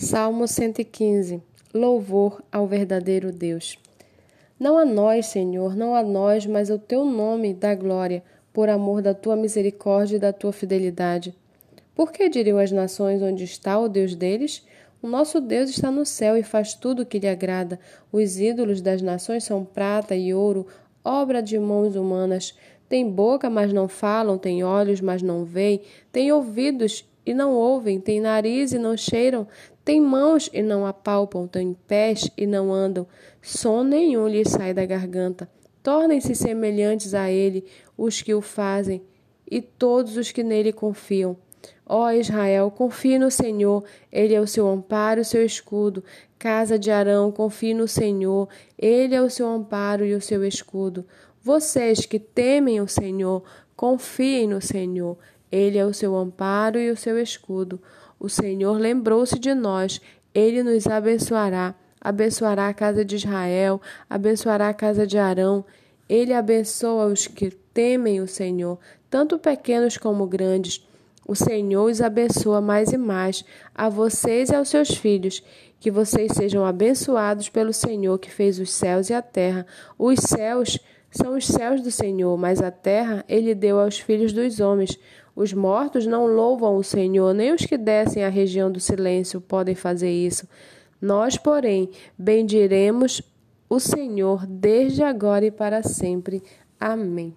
Salmo 115 Louvor ao verdadeiro Deus. Não a nós, Senhor, não a nós, mas ao teu nome dá glória, por amor da tua misericórdia e da tua fidelidade. Por que diriam as nações onde está o Deus deles? O nosso Deus está no céu e faz tudo o que lhe agrada. Os ídolos das nações são prata e ouro, obra de mãos humanas. Tem boca, mas não falam, tem olhos, mas não veem, tem ouvidos e não ouvem, têm nariz e não cheiram, têm mãos e não apalpam, têm pés e não andam, som nenhum lhes sai da garganta. Tornem-se semelhantes a ele os que o fazem e todos os que nele confiam. Ó Israel, confie no Senhor, ele é o seu amparo e o seu escudo. Casa de Arão, confie no Senhor, ele é o seu amparo e o seu escudo. Vocês que temem o Senhor, confiem no Senhor. Ele é o seu amparo e o seu escudo. O Senhor lembrou-se de nós, ele nos abençoará. Abençoará a casa de Israel, abençoará a casa de Arão. Ele abençoa os que temem o Senhor, tanto pequenos como grandes. O Senhor os abençoa mais e mais, a vocês e aos seus filhos. Que vocês sejam abençoados pelo Senhor que fez os céus e a terra. Os céus são os céus do Senhor, mas a terra ele deu aos filhos dos homens. Os mortos não louvam o Senhor, nem os que descem à região do silêncio podem fazer isso. Nós, porém, bendiremos o Senhor desde agora e para sempre. Amém.